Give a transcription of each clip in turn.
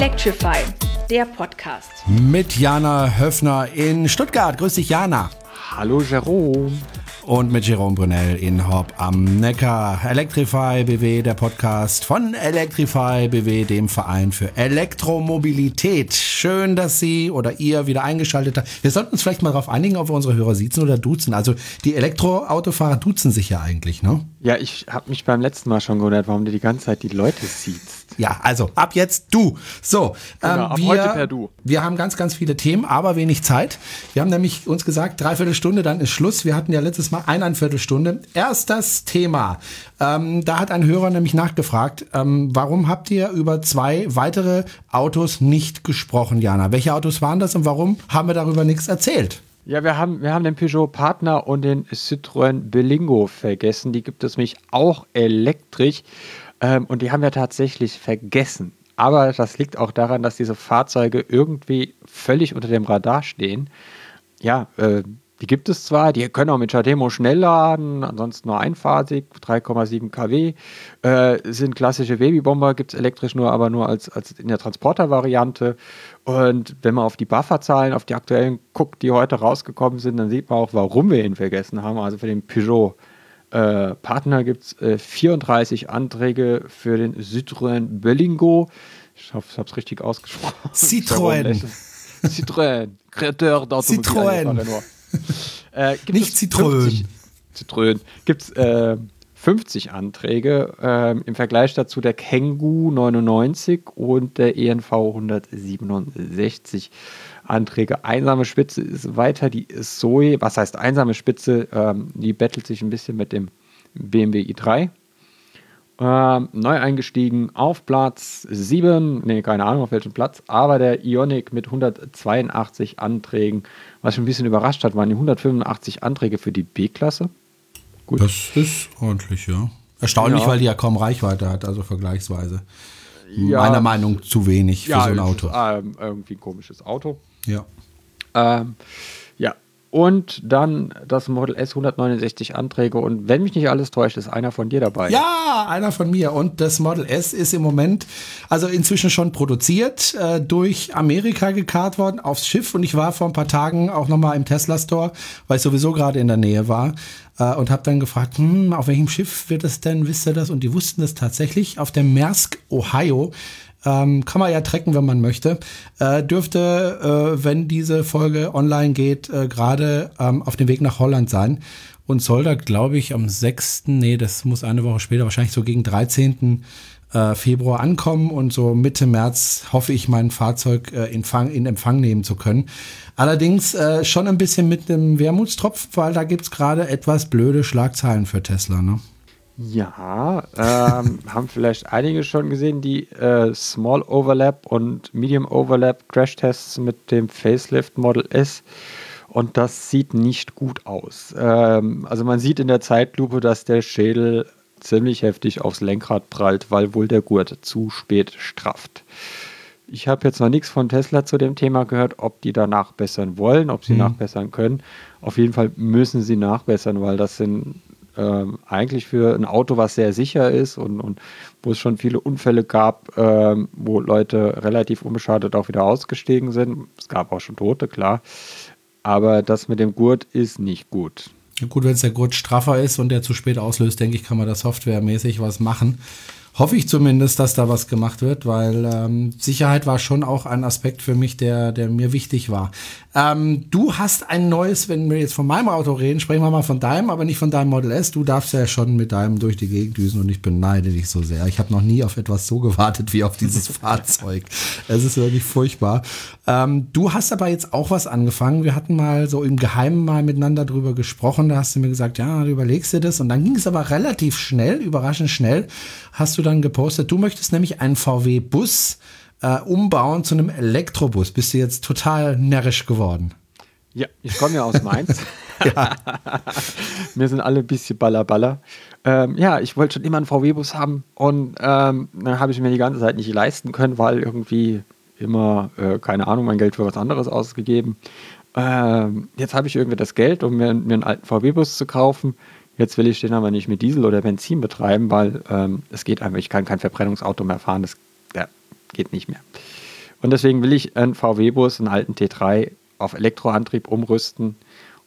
Electrify, der Podcast. Mit Jana Höfner in Stuttgart. Grüß dich, Jana. Hallo, Jerome und mit Jerome Brunel in Hop am Neckar. Electrify BW, der Podcast von Electrify BW, dem Verein für Elektromobilität. Schön, dass Sie oder ihr wieder eingeschaltet habt. Wir sollten uns vielleicht mal darauf einigen, ob wir unsere Hörer siezen oder duzen. Also die Elektroautofahrer duzen sich ja eigentlich, ne? Ja, ich habe mich beim letzten Mal schon gewundert, warum du die ganze Zeit die Leute siehst. Ja, also ab jetzt du. So, genau, ähm, ab wir, heute per Du. Wir haben ganz, ganz viele Themen, aber wenig Zeit. Wir haben nämlich uns gesagt, dreiviertel Stunde, dann ist Schluss. Wir hatten ja letztes Mal eineinviertel Stunde. Erst das Thema. Ähm, da hat ein Hörer nämlich nachgefragt, ähm, warum habt ihr über zwei weitere Autos nicht gesprochen, Jana? Welche Autos waren das und warum haben wir darüber nichts erzählt? Ja, wir haben, wir haben den Peugeot Partner und den Citroën Berlingo vergessen. Die gibt es nämlich auch elektrisch. Ähm, und die haben wir tatsächlich vergessen. Aber das liegt auch daran, dass diese Fahrzeuge irgendwie völlig unter dem Radar stehen. Ja, äh, die gibt es zwar, die können auch mit Chademo schnell laden, ansonsten nur einphasig, 3,7 kW. Äh, sind klassische Babybomber, gibt es elektrisch nur, aber nur als, als in der Transporter-Variante. Und wenn man auf die Bufferzahlen, auf die aktuellen guckt, die heute rausgekommen sind, dann sieht man auch, warum wir ihn vergessen haben. Also für den Peugeot äh, Partner gibt es äh, 34 Anträge für den Citroën Berlingo. Ich hoffe, ich habe es richtig ausgesprochen. Citroën. Citroën, Kreateur d'Automobil. Äh, Nicht Citroën. Citroën. Gibt es äh, 50 Anträge. Äh, Im Vergleich dazu der Kengu 99 und der ENV 167. Anträge. Einsame Spitze ist weiter die Zoe. Was heißt einsame Spitze? Ähm, die bettelt sich ein bisschen mit dem BMW i3. Ähm, neu eingestiegen auf Platz 7, ne, keine Ahnung auf welchem Platz, aber der Ionic mit 182 Anträgen. Was schon ein bisschen überrascht hat, waren die 185 Anträge für die B-Klasse. Gut. Das ist ordentlich, ja. Erstaunlich, ja. weil die ja kaum Reichweite hat, also vergleichsweise. Ja, Meiner Meinung zu wenig für ja, so ein Auto. Ist, ähm, irgendwie ein komisches Auto. Ja. Ähm, ja. Und dann das Model S 169 Anträge. Und wenn mich nicht alles täuscht, ist einer von dir dabei. Ja, einer von mir. Und das Model S ist im Moment, also inzwischen schon produziert, äh, durch Amerika gekarrt worden aufs Schiff. Und ich war vor ein paar Tagen auch nochmal im Tesla Store, weil ich sowieso gerade in der Nähe war. Äh, und habe dann gefragt, hm, auf welchem Schiff wird es denn, wisst ihr das? Und die wussten das tatsächlich. Auf der Maersk, Ohio ähm, kann man ja tracken, wenn man möchte. Äh, dürfte, äh, wenn diese Folge online geht, äh, gerade ähm, auf dem Weg nach Holland sein. Und soll da, glaube ich, am 6., nee, das muss eine Woche später, wahrscheinlich so gegen 13. Äh, Februar ankommen und so Mitte März hoffe ich, mein Fahrzeug äh, in, Fang, in Empfang nehmen zu können. Allerdings äh, schon ein bisschen mit einem Wermutstropf, weil da gibt's gerade etwas blöde Schlagzeilen für Tesla, ne? Ja, ähm, haben vielleicht einige schon gesehen, die äh, Small Overlap und Medium Overlap Crash-Tests mit dem Facelift Model S. Und das sieht nicht gut aus. Ähm, also man sieht in der Zeitlupe, dass der Schädel ziemlich heftig aufs Lenkrad prallt, weil wohl der Gurt zu spät strafft. Ich habe jetzt noch nichts von Tesla zu dem Thema gehört, ob die da nachbessern wollen, ob sie mhm. nachbessern können. Auf jeden Fall müssen sie nachbessern, weil das sind ähm, eigentlich für ein Auto, was sehr sicher ist und, und wo es schon viele Unfälle gab, ähm, wo Leute relativ unbeschadet auch wieder ausgestiegen sind. Es gab auch schon Tote, klar. Aber das mit dem Gurt ist nicht gut. Ja gut, wenn es der Gurt straffer ist und der zu spät auslöst, denke ich, kann man da softwaremäßig was machen hoffe ich zumindest, dass da was gemacht wird, weil ähm, Sicherheit war schon auch ein Aspekt für mich, der, der mir wichtig war. Ähm, du hast ein neues, wenn wir jetzt von meinem Auto reden, sprechen wir mal von deinem, aber nicht von deinem Model S. Du darfst ja schon mit deinem durch die Gegend düsen und ich beneide dich so sehr. Ich habe noch nie auf etwas so gewartet wie auf dieses Fahrzeug. Es ist wirklich furchtbar. Ähm, du hast aber jetzt auch was angefangen. Wir hatten mal so im Geheimen mal miteinander drüber gesprochen. Da hast du mir gesagt, ja, du überlegst dir das. Und dann ging es aber relativ schnell, überraschend schnell, hast du dann gepostet. Du möchtest nämlich einen VW-Bus äh, umbauen zu einem Elektrobus. Bist du jetzt total närrisch geworden? Ja, ich komme ja aus Mainz. ja. Wir sind alle ein bisschen ballerballer. Ähm, ja, ich wollte schon immer einen VW-Bus haben und ähm, dann habe ich mir die ganze Zeit nicht leisten können, weil irgendwie immer, äh, keine Ahnung, mein Geld für was anderes ausgegeben. Ähm, jetzt habe ich irgendwie das Geld, um mir, mir einen alten VW-Bus zu kaufen. Jetzt will ich den aber nicht mit Diesel oder Benzin betreiben, weil ähm, es geht einfach, ich kann kein Verbrennungsauto mehr fahren, das ja, geht nicht mehr. Und deswegen will ich einen VW-Bus, einen alten T3, auf Elektroantrieb umrüsten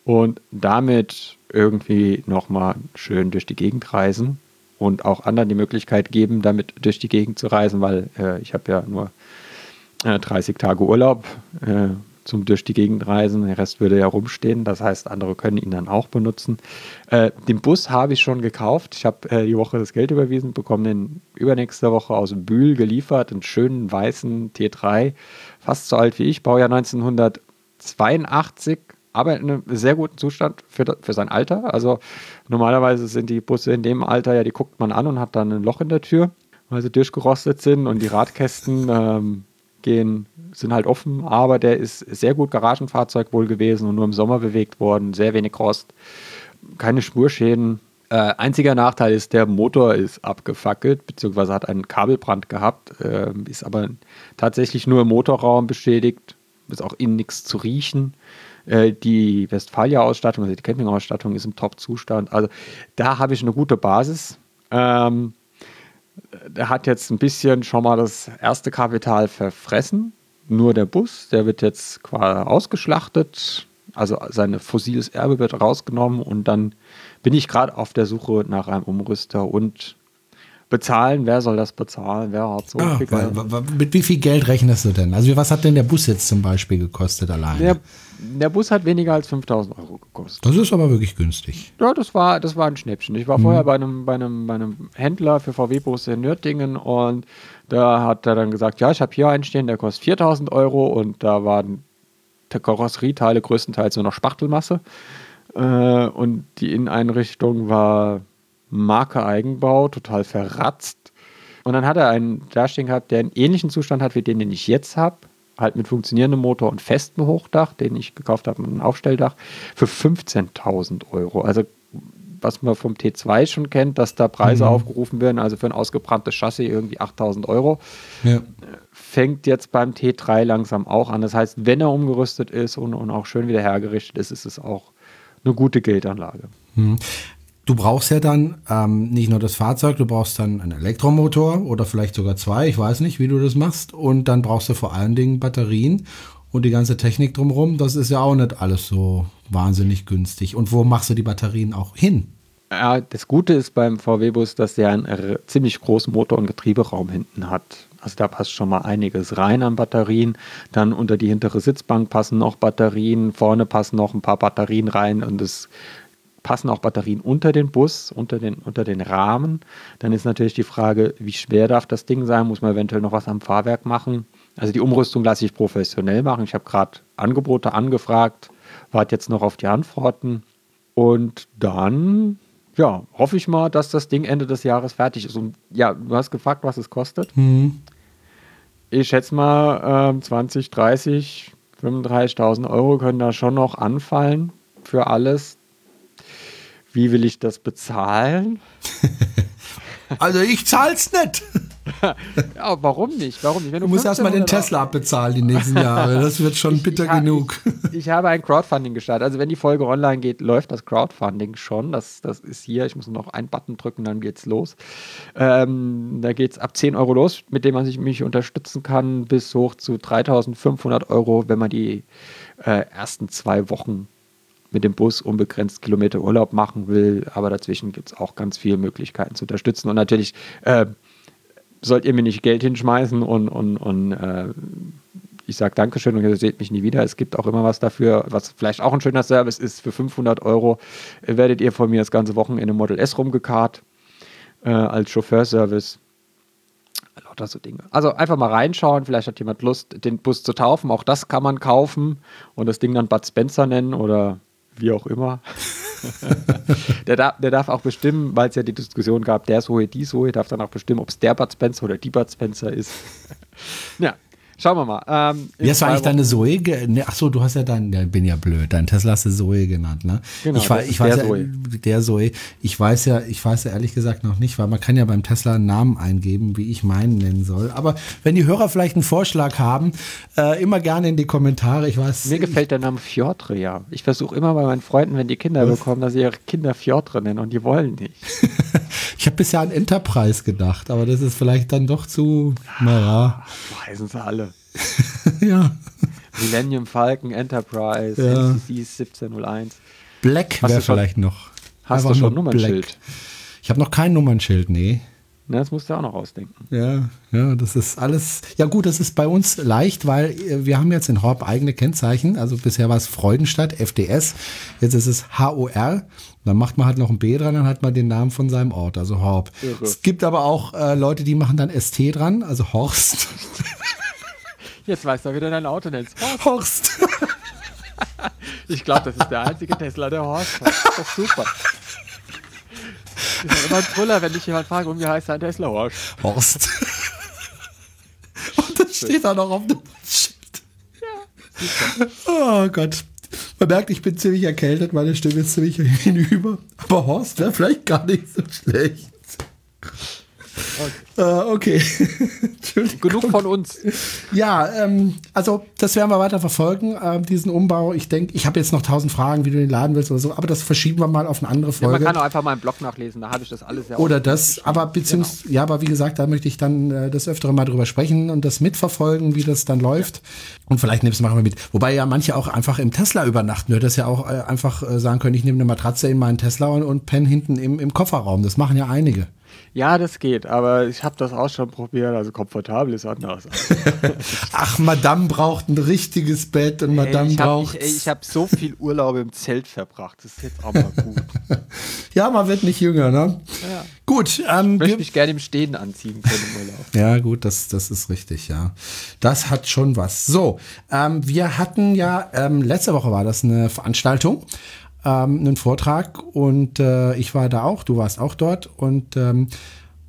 und damit irgendwie nochmal schön durch die Gegend reisen und auch anderen die Möglichkeit geben, damit durch die Gegend zu reisen, weil äh, ich habe ja nur äh, 30 Tage Urlaub äh, zum durch die Gegend reisen. Der Rest würde ja rumstehen. Das heißt, andere können ihn dann auch benutzen. Äh, den Bus habe ich schon gekauft. Ich habe äh, die Woche das Geld überwiesen, bekomme den übernächste Woche aus Bühl geliefert, einen schönen weißen T3, fast so alt wie ich, Baujahr 1982 aber in einem sehr guten Zustand für, für sein Alter. Also normalerweise sind die Busse in dem Alter, ja, die guckt man an und hat dann ein Loch in der Tür, weil sie durchgerostet sind und die Radkästen ähm, gehen, sind halt offen, aber der ist sehr gut Garagenfahrzeug wohl gewesen und nur im Sommer bewegt worden, sehr wenig Rost, keine Spurschäden. Äh, einziger Nachteil ist, der Motor ist abgefackelt, beziehungsweise hat einen Kabelbrand gehabt, äh, ist aber tatsächlich nur im Motorraum beschädigt, ist auch innen nichts zu riechen. Äh, die Westfalia-Ausstattung, also die Camping-Ausstattung ist im Top-Zustand. Also da habe ich eine gute Basis. Ähm, der hat jetzt ein bisschen schon mal das erste Kapital verfressen. Nur der Bus, der wird jetzt quasi ausgeschlachtet. Also sein fossiles Erbe wird rausgenommen und dann bin ich gerade auf der Suche nach einem Umrüster und bezahlen. Wer soll das bezahlen? Wer hat so ah, viel Geld? Mit wie viel Geld rechnest du denn? Also was hat denn der Bus jetzt zum Beispiel gekostet alleine? Der, der Bus hat weniger als 5000 Euro gekostet. Das ist aber wirklich günstig. Ja, das war, das war ein Schnäppchen. Ich war mhm. vorher bei einem, bei, einem, bei einem Händler für VW-Busse in Nürtingen und da hat er dann gesagt, ja, ich habe hier einen stehen, der kostet 4000 Euro und da waren Karosserieteile größtenteils nur noch Spachtelmasse äh, und die Inneneinrichtung war Marke Eigenbau, total verratzt. Und dann hat er einen dastehen gehabt, der einen ähnlichen Zustand hat wie den, den ich jetzt habe. Halt mit funktionierendem Motor und festem Hochdach, den ich gekauft habe mit einem Aufstelldach, für 15.000 Euro. Also was man vom T2 schon kennt, dass da Preise mhm. aufgerufen werden, also für ein ausgebranntes Chassis irgendwie 8000 Euro. Ja. Fängt jetzt beim T3 langsam auch an. Das heißt, wenn er umgerüstet ist und, und auch schön wieder hergerichtet ist, ist es auch eine gute Geldanlage. Mhm. Du brauchst ja dann ähm, nicht nur das Fahrzeug, du brauchst dann einen Elektromotor oder vielleicht sogar zwei, ich weiß nicht, wie du das machst. Und dann brauchst du vor allen Dingen Batterien und die ganze Technik drumherum. Das ist ja auch nicht alles so wahnsinnig günstig. Und wo machst du die Batterien auch hin? Ja, das Gute ist beim VW-Bus, dass der einen ziemlich großen Motor- und Getrieberaum hinten hat. Also da passt schon mal einiges rein an Batterien. Dann unter die hintere Sitzbank passen noch Batterien, vorne passen noch ein paar Batterien rein und es passen auch Batterien unter den Bus, unter den, unter den Rahmen. Dann ist natürlich die Frage, wie schwer darf das Ding sein? Muss man eventuell noch was am Fahrwerk machen? Also die Umrüstung lasse ich professionell machen. Ich habe gerade Angebote angefragt, warte jetzt noch auf die Antworten. Und dann, ja, hoffe ich mal, dass das Ding Ende des Jahres fertig ist. Und ja, du hast gefragt, was es kostet. Mhm. Ich schätze mal, äh, 20, 30, 35.000 Euro können da schon noch anfallen für alles wie will ich das bezahlen? also ich zahl's nicht. ja, warum nicht? Warum nicht? du, du musst erstmal den Tesla abbezahlen die nächsten Jahre. Das wird schon bitter ich, genug. Ich, ich, habe ein Crowdfunding gestartet. Also wenn die Folge online geht, läuft das Crowdfunding schon. Das, das ist hier. Ich muss noch einen Button drücken, dann geht's los. Ähm, da geht's ab 10 Euro los, mit dem man sich mich unterstützen kann, bis hoch zu 3500 Euro, wenn man die äh, ersten zwei Wochen mit dem Bus unbegrenzt Kilometer Urlaub machen will. Aber dazwischen gibt es auch ganz viele Möglichkeiten zu unterstützen. Und natürlich äh, sollt ihr mir nicht Geld hinschmeißen und, und, und äh, ich sage Dankeschön und ihr seht mich nie wieder. Es gibt auch immer was dafür, was vielleicht auch ein schöner Service ist. Für 500 Euro werdet ihr von mir das ganze Wochenende Model S rumgekarrt äh, als Chauffeurservice. Lauter so Dinge. Also einfach mal reinschauen. Vielleicht hat jemand Lust, den Bus zu taufen. Auch das kann man kaufen und das Ding dann Bud Spencer nennen oder wie auch immer. der, darf, der darf auch bestimmen, weil es ja die Diskussion gab, der Zoe, die Zoe, darf dann auch bestimmen, ob es der Bud Spencer oder die Bud Spencer ist. ja, Schauen wir mal. Ähm, Wie hast du eigentlich deine Zoe? Ne, Achso, du hast ja dein, ja, bin ja blöd, dein Tesla hast du Zoe genannt, ne? Genau, ich, weiß, ich weiß der ja, Zoe. Der Zoe. Ich weiß ja, ich weiß ja ehrlich gesagt noch nicht, weil man kann ja beim Tesla einen Namen eingeben, wie ich meinen nennen soll. Aber wenn die Hörer vielleicht einen Vorschlag haben, äh, immer gerne in die Kommentare. Ich weiß. Mir gefällt der Name Fjordre ja. Ich versuche immer bei meinen Freunden, wenn die Kinder Was? bekommen, dass sie ihre Kinder Fjordre nennen und die wollen nicht. ich habe bisher an Enterprise gedacht, aber das ist vielleicht dann doch zu, naja. Weißen sie alle. ja. Millennium Falcon, Enterprise, Ja. NCC 1701. Black wäre vielleicht noch. Hast Einfach du schon nur Nummernschild? Ich habe noch kein Nummernschild, nee. Na, das musst du auch noch ausdenken. Ja, ja, das ist alles. Ja, gut, das ist bei uns leicht, weil äh, wir haben jetzt in Horb eigene Kennzeichen. Also bisher war es Freudenstadt, FDS. Jetzt ist es HOR. Dann macht man halt noch ein B dran, dann hat man den Namen von seinem Ort, also Horb. Irre. Es gibt aber auch äh, Leute, die machen dann ST dran, also Horst. Jetzt weißt du, wie du dein Auto nennst. Horst. Horst. Ich glaube, das ist der einzige Tesla, der Horst hat. Das ist doch super. Das ist immer ein Brüller, wenn dich jemand fragt, und wie heißt dein Tesla Horst? Horst. Und das steht da noch auf dem Schild. Oh Gott. Man merkt, ich bin ziemlich erkältet, meine Stimme ist ziemlich hinüber. Aber Horst wäre vielleicht gar nicht so schlecht. Okay. Äh, okay. Entschuldigung. Genug von uns. Ja, ähm, also das werden wir weiter verfolgen, ähm, diesen Umbau. Ich denke, ich habe jetzt noch tausend Fragen, wie du den laden willst oder so, aber das verschieben wir mal auf eine andere Ja, Folge. man kann auch einfach meinen Blog nachlesen, da habe ich das alles ja Oder das, aber beziehungsweise, ja, aber wie gesagt, da möchte ich dann äh, das öftere mal drüber sprechen und das mitverfolgen, wie das dann läuft. Und vielleicht nimmst du mal mit. Wobei ja manche auch einfach im Tesla übernachten. Du hättest ja auch äh, einfach äh, sagen können, ich nehme eine Matratze in meinen Tesla und, und penne hinten im, im Kofferraum. Das machen ja einige. Ja, das geht, aber ich habe das auch schon probiert, also komfortabel ist anders. Ach, Madame braucht ein richtiges Bett und Madame Ey, ich habe braucht. ich, ich hab so viel Urlaub im Zelt verbracht, das ist jetzt auch mal gut. ja, man wird nicht jünger, ne? Ja. Gut, ähm, Ich möchte mich gerne im Stehen anziehen können im Urlaub. Ja, gut, das, das ist richtig, ja. Das hat schon was. So, ähm, wir hatten ja, ähm, letzte Woche war das eine Veranstaltung, ähm, einen Vortrag und äh, ich war da auch, du warst auch dort und ähm,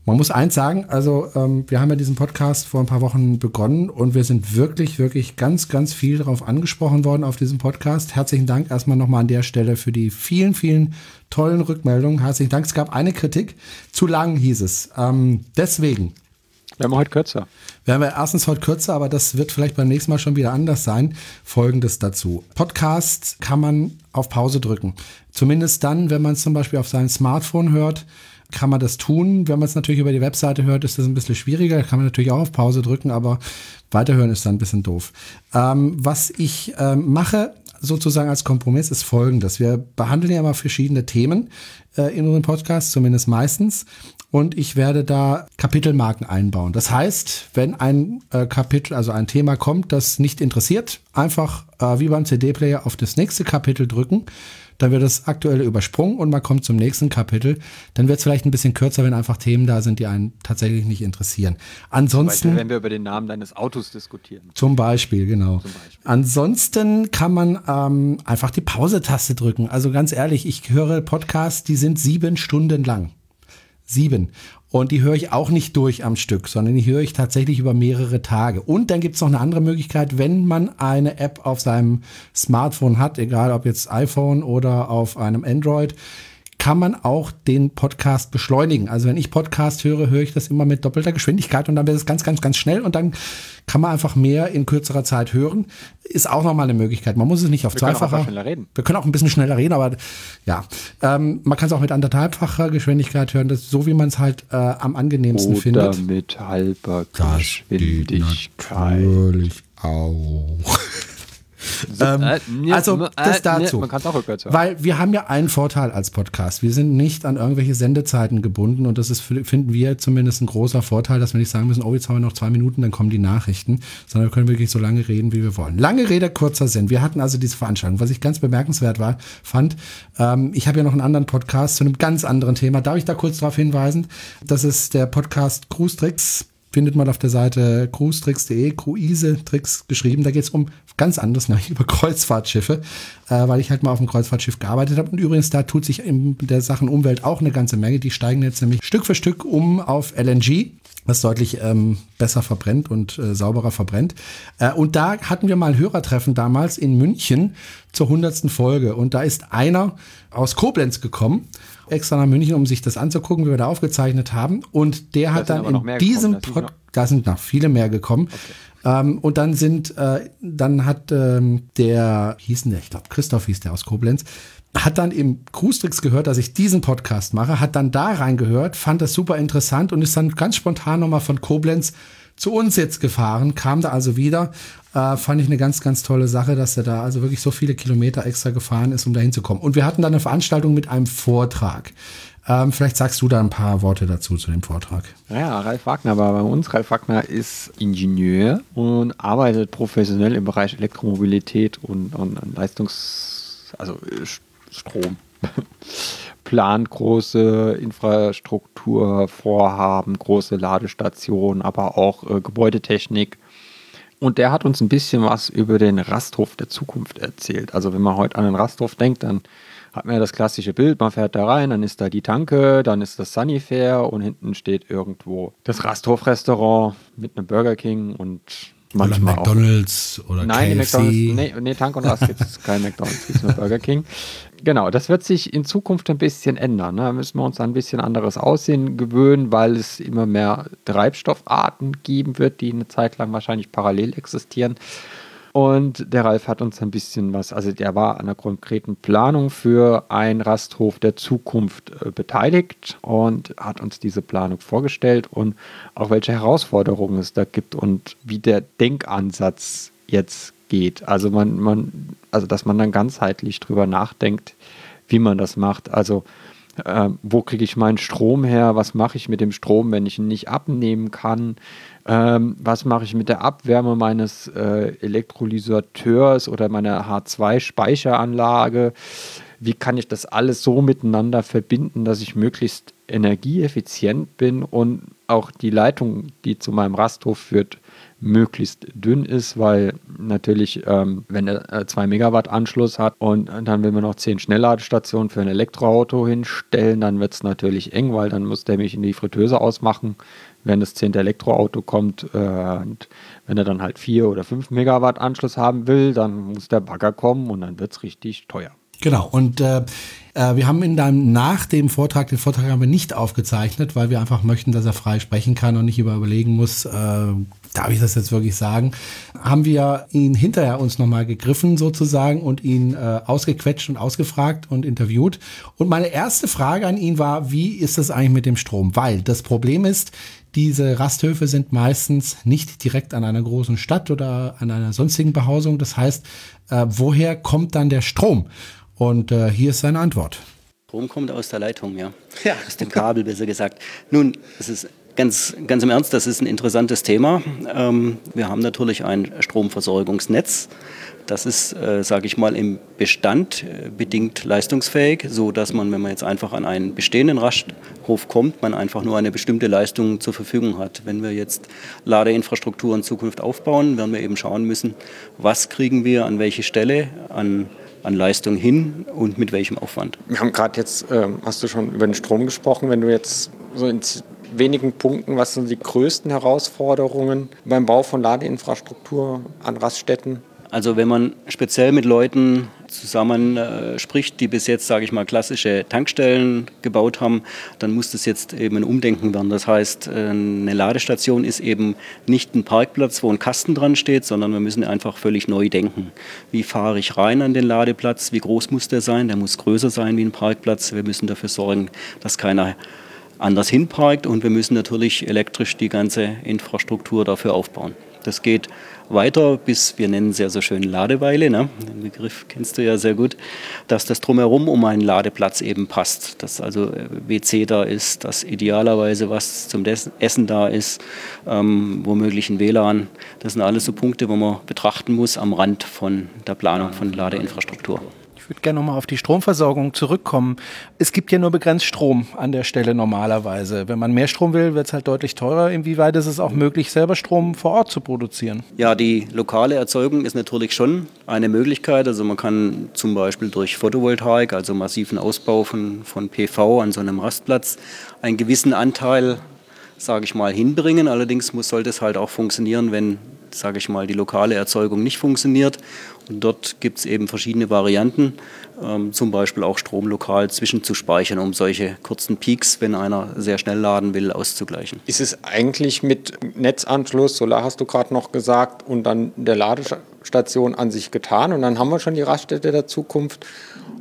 man muss eins sagen, also ähm, wir haben ja diesen Podcast vor ein paar Wochen begonnen und wir sind wirklich, wirklich ganz, ganz viel darauf angesprochen worden auf diesem Podcast. Herzlichen Dank erstmal nochmal an der Stelle für die vielen, vielen tollen Rückmeldungen. Herzlichen Dank. Es gab eine Kritik, zu lang hieß es. Ähm, deswegen, Wir haben heute kürzer. wir haben ja erstens heute kürzer, aber das wird vielleicht beim nächsten Mal schon wieder anders sein. Folgendes dazu. Podcasts kann man auf Pause drücken. Zumindest dann, wenn man es zum Beispiel auf seinem Smartphone hört, kann man das tun. Wenn man es natürlich über die Webseite hört, ist das ein bisschen schwieriger. Da kann man natürlich auch auf Pause drücken, aber weiterhören ist dann ein bisschen doof. Ähm, was ich ähm, mache, sozusagen als Kompromiss, ist folgendes. Wir behandeln ja immer verschiedene Themen äh, in unserem Podcast, zumindest meistens. Und ich werde da Kapitelmarken einbauen. Das heißt, wenn ein äh, Kapitel, also ein Thema kommt, das nicht interessiert, einfach äh, wie beim CD-Player auf das nächste Kapitel drücken. Dann wird das aktuelle übersprungen und man kommt zum nächsten Kapitel. Dann wird es vielleicht ein bisschen kürzer, wenn einfach Themen da sind, die einen tatsächlich nicht interessieren. Ansonsten. Beispiel, wenn wir über den Namen deines Autos diskutieren. Zum Beispiel, genau. Beispiel. Ansonsten kann man ähm, einfach die Pause-Taste drücken. Also ganz ehrlich, ich höre Podcasts, die sind sieben Stunden lang. Sieben. Und die höre ich auch nicht durch am Stück, sondern die höre ich tatsächlich über mehrere Tage. Und dann gibt es noch eine andere Möglichkeit, wenn man eine App auf seinem Smartphone hat, egal ob jetzt iPhone oder auf einem Android, kann man auch den Podcast beschleunigen. Also wenn ich Podcast höre, höre ich das immer mit doppelter Geschwindigkeit und dann wird es ganz, ganz, ganz schnell und dann kann man einfach mehr in kürzerer Zeit hören. Ist auch nochmal eine Möglichkeit. Man muss es nicht auf zweifacher. Wir können auch ein bisschen schneller reden, aber ja, ähm, man kann es auch mit anderthalbfacher Geschwindigkeit hören, das, so wie man es halt äh, am angenehmsten Oder findet. mit halber Geschwindigkeit. natürlich auch. Ähm, Äh, nee, also äh, das nee, dazu. Man kann auch rückwärts hören. Weil wir haben ja einen Vorteil als Podcast. Wir sind nicht an irgendwelche Sendezeiten gebunden und das ist, finden wir zumindest ein großer Vorteil, dass wir nicht sagen müssen, oh, jetzt haben wir noch zwei Minuten, dann kommen die Nachrichten, sondern wir können wirklich so lange reden, wie wir wollen. Lange Rede, kurzer Sinn. Wir hatten also diese Veranstaltung. Was ich ganz bemerkenswert war, fand, ähm, ich habe ja noch einen anderen Podcast zu einem ganz anderen Thema. Darf ich da kurz darauf hinweisen? Das ist der Podcast Cruise Tricks findet man auf der Seite cruistricks.de, Cruise Tricks geschrieben. Da geht es um ganz anderes, nämlich über Kreuzfahrtschiffe, äh, weil ich halt mal auf einem Kreuzfahrtschiff gearbeitet habe. Und übrigens, da tut sich in der Sachen Umwelt auch eine ganze Menge. Die steigen jetzt nämlich Stück für Stück um auf LNG was deutlich ähm, besser verbrennt und äh, sauberer verbrennt. Äh, und da hatten wir mal ein Hörertreffen damals in München zur hundertsten Folge. Und da ist einer aus Koblenz gekommen, extra nach München, um sich das anzugucken, wie wir da aufgezeichnet haben. Und der hat sind dann in diesem gekommen, das ist Pod noch- da sind noch viele mehr gekommen. Ähm, und dann sind, äh, dann hat ähm, der, wie hieß denn der, ich glaube Christoph hieß der aus Koblenz, hat dann im Cruistrix gehört, dass ich diesen Podcast mache, hat dann da reingehört, fand das super interessant und ist dann ganz spontan nochmal von Koblenz zu uns jetzt gefahren, kam da also wieder. Äh, fand ich eine ganz, ganz tolle Sache, dass er da also wirklich so viele Kilometer extra gefahren ist, um dahin zu kommen. Und wir hatten dann eine Veranstaltung mit einem Vortrag. Ähm, vielleicht sagst du da ein paar Worte dazu zu dem Vortrag. Ja, Ralf Wagner war bei uns. Ralf Wagner ist Ingenieur und arbeitet professionell im Bereich Elektromobilität und, und Leistungs-, also äh, Strom. Plant große Infrastrukturvorhaben, große Ladestationen, aber auch äh, Gebäudetechnik. Und der hat uns ein bisschen was über den Rasthof der Zukunft erzählt. Also wenn man heute an den Rasthof denkt, dann hat man ja das klassische Bild, man fährt da rein, dann ist da die Tanke, dann ist das Sunnyfair und hinten steht irgendwo das Rasthof-Restaurant mit einem Burger King und manchmal oder McDonalds auch. oder Nein, KFC. McDonald's, nee, nee, Tank und Rast gibt es kein McDonalds, gibt es nur Burger King. Genau, das wird sich in Zukunft ein bisschen ändern. Ne? Da müssen wir uns an ein bisschen anderes Aussehen gewöhnen, weil es immer mehr Treibstoffarten geben wird, die eine Zeit lang wahrscheinlich parallel existieren. Und der Ralf hat uns ein bisschen was, also der war an einer konkreten Planung für einen Rasthof der Zukunft äh, beteiligt und hat uns diese Planung vorgestellt und auch welche Herausforderungen es da gibt und wie der Denkansatz jetzt geht. Also man, man, also dass man dann ganzheitlich drüber nachdenkt, wie man das macht. Also äh, wo kriege ich meinen Strom her? Was mache ich mit dem Strom, wenn ich ihn nicht abnehmen kann? Ähm, was mache ich mit der Abwärme meines äh, Elektrolysateurs oder meiner H2-Speicheranlage? Wie kann ich das alles so miteinander verbinden, dass ich möglichst energieeffizient bin und auch die Leitung, die zu meinem Rasthof führt, möglichst dünn ist, weil natürlich, ähm, wenn er 2 äh, Megawatt Anschluss hat und dann will man noch 10 Schnellladestationen für ein Elektroauto hinstellen, dann wird es natürlich eng, weil dann muss der mich in die Fritteuse ausmachen, wenn das 10. Elektroauto kommt. Äh, und wenn er dann halt 4 oder 5 Megawatt Anschluss haben will, dann muss der Bagger kommen und dann wird es richtig teuer. Genau, und äh, äh, wir haben in deinem, nach dem Vortrag, den Vortrag haben wir nicht aufgezeichnet, weil wir einfach möchten, dass er frei sprechen kann und nicht überlegen muss, äh, darf ich das jetzt wirklich sagen, haben wir ihn hinterher uns nochmal gegriffen sozusagen und ihn äh, ausgequetscht und ausgefragt und interviewt. Und meine erste Frage an ihn war, wie ist das eigentlich mit dem Strom? Weil das Problem ist, diese Rasthöfe sind meistens nicht direkt an einer großen Stadt oder an einer sonstigen Behausung. Das heißt, äh, woher kommt dann der Strom? Und äh, hier ist seine Antwort. Strom kommt aus der Leitung, ja. Ja. Aus dem Kabel, besser gesagt. Nun, es ist Ganz, ganz im Ernst, das ist ein interessantes Thema. Ähm, wir haben natürlich ein Stromversorgungsnetz. Das ist, äh, sage ich mal, im Bestand äh, bedingt leistungsfähig, so dass man, wenn man jetzt einfach an einen bestehenden Rasthof kommt, man einfach nur eine bestimmte Leistung zur Verfügung hat. Wenn wir jetzt Ladeinfrastruktur in Zukunft aufbauen, werden wir eben schauen müssen, was kriegen wir an welche Stelle an an Leistung hin und mit welchem Aufwand. Wir haben gerade jetzt, äh, hast du schon über den Strom gesprochen, wenn du jetzt so ins wenigen Punkten, was sind die größten Herausforderungen beim Bau von Ladeinfrastruktur an Raststätten? Also wenn man speziell mit Leuten zusammen äh, spricht, die bis jetzt, sage ich mal, klassische Tankstellen gebaut haben, dann muss das jetzt eben ein Umdenken werden. Das heißt, äh, eine Ladestation ist eben nicht ein Parkplatz, wo ein Kasten dran steht, sondern wir müssen einfach völlig neu denken. Wie fahre ich rein an den Ladeplatz? Wie groß muss der sein? Der muss größer sein wie ein Parkplatz. Wir müssen dafür sorgen, dass keiner anders hinparkt und wir müssen natürlich elektrisch die ganze Infrastruktur dafür aufbauen. Das geht weiter bis, wir nennen es ja so schön Ladeweile, ne? den Begriff kennst du ja sehr gut, dass das drumherum um einen Ladeplatz eben passt, dass also äh, WC da ist, dass idealerweise was zum Essen da ist, ähm, womöglich ein WLAN. Das sind alles so Punkte, wo man betrachten muss am Rand von der Planung von Ladeinfrastruktur. Ich würde gerne nochmal auf die Stromversorgung zurückkommen. Es gibt ja nur begrenzt Strom an der Stelle normalerweise. Wenn man mehr Strom will, wird es halt deutlich teurer. Inwieweit ist es auch möglich, selber Strom vor Ort zu produzieren? Ja, die lokale Erzeugung ist natürlich schon eine Möglichkeit. Also man kann zum Beispiel durch Photovoltaik, also massiven Ausbau von, von PV an so einem Rastplatz, einen gewissen Anteil sage ich mal, hinbringen. Allerdings muss, sollte es halt auch funktionieren, wenn, sage ich mal, die lokale Erzeugung nicht funktioniert. Und dort gibt es eben verschiedene Varianten, ähm, zum Beispiel auch Strom lokal zwischenzuspeichern, um solche kurzen Peaks, wenn einer sehr schnell laden will, auszugleichen. Ist es eigentlich mit Netzanschluss, Solar hast du gerade noch gesagt, und dann der Ladestation an sich getan und dann haben wir schon die Raststätte der Zukunft?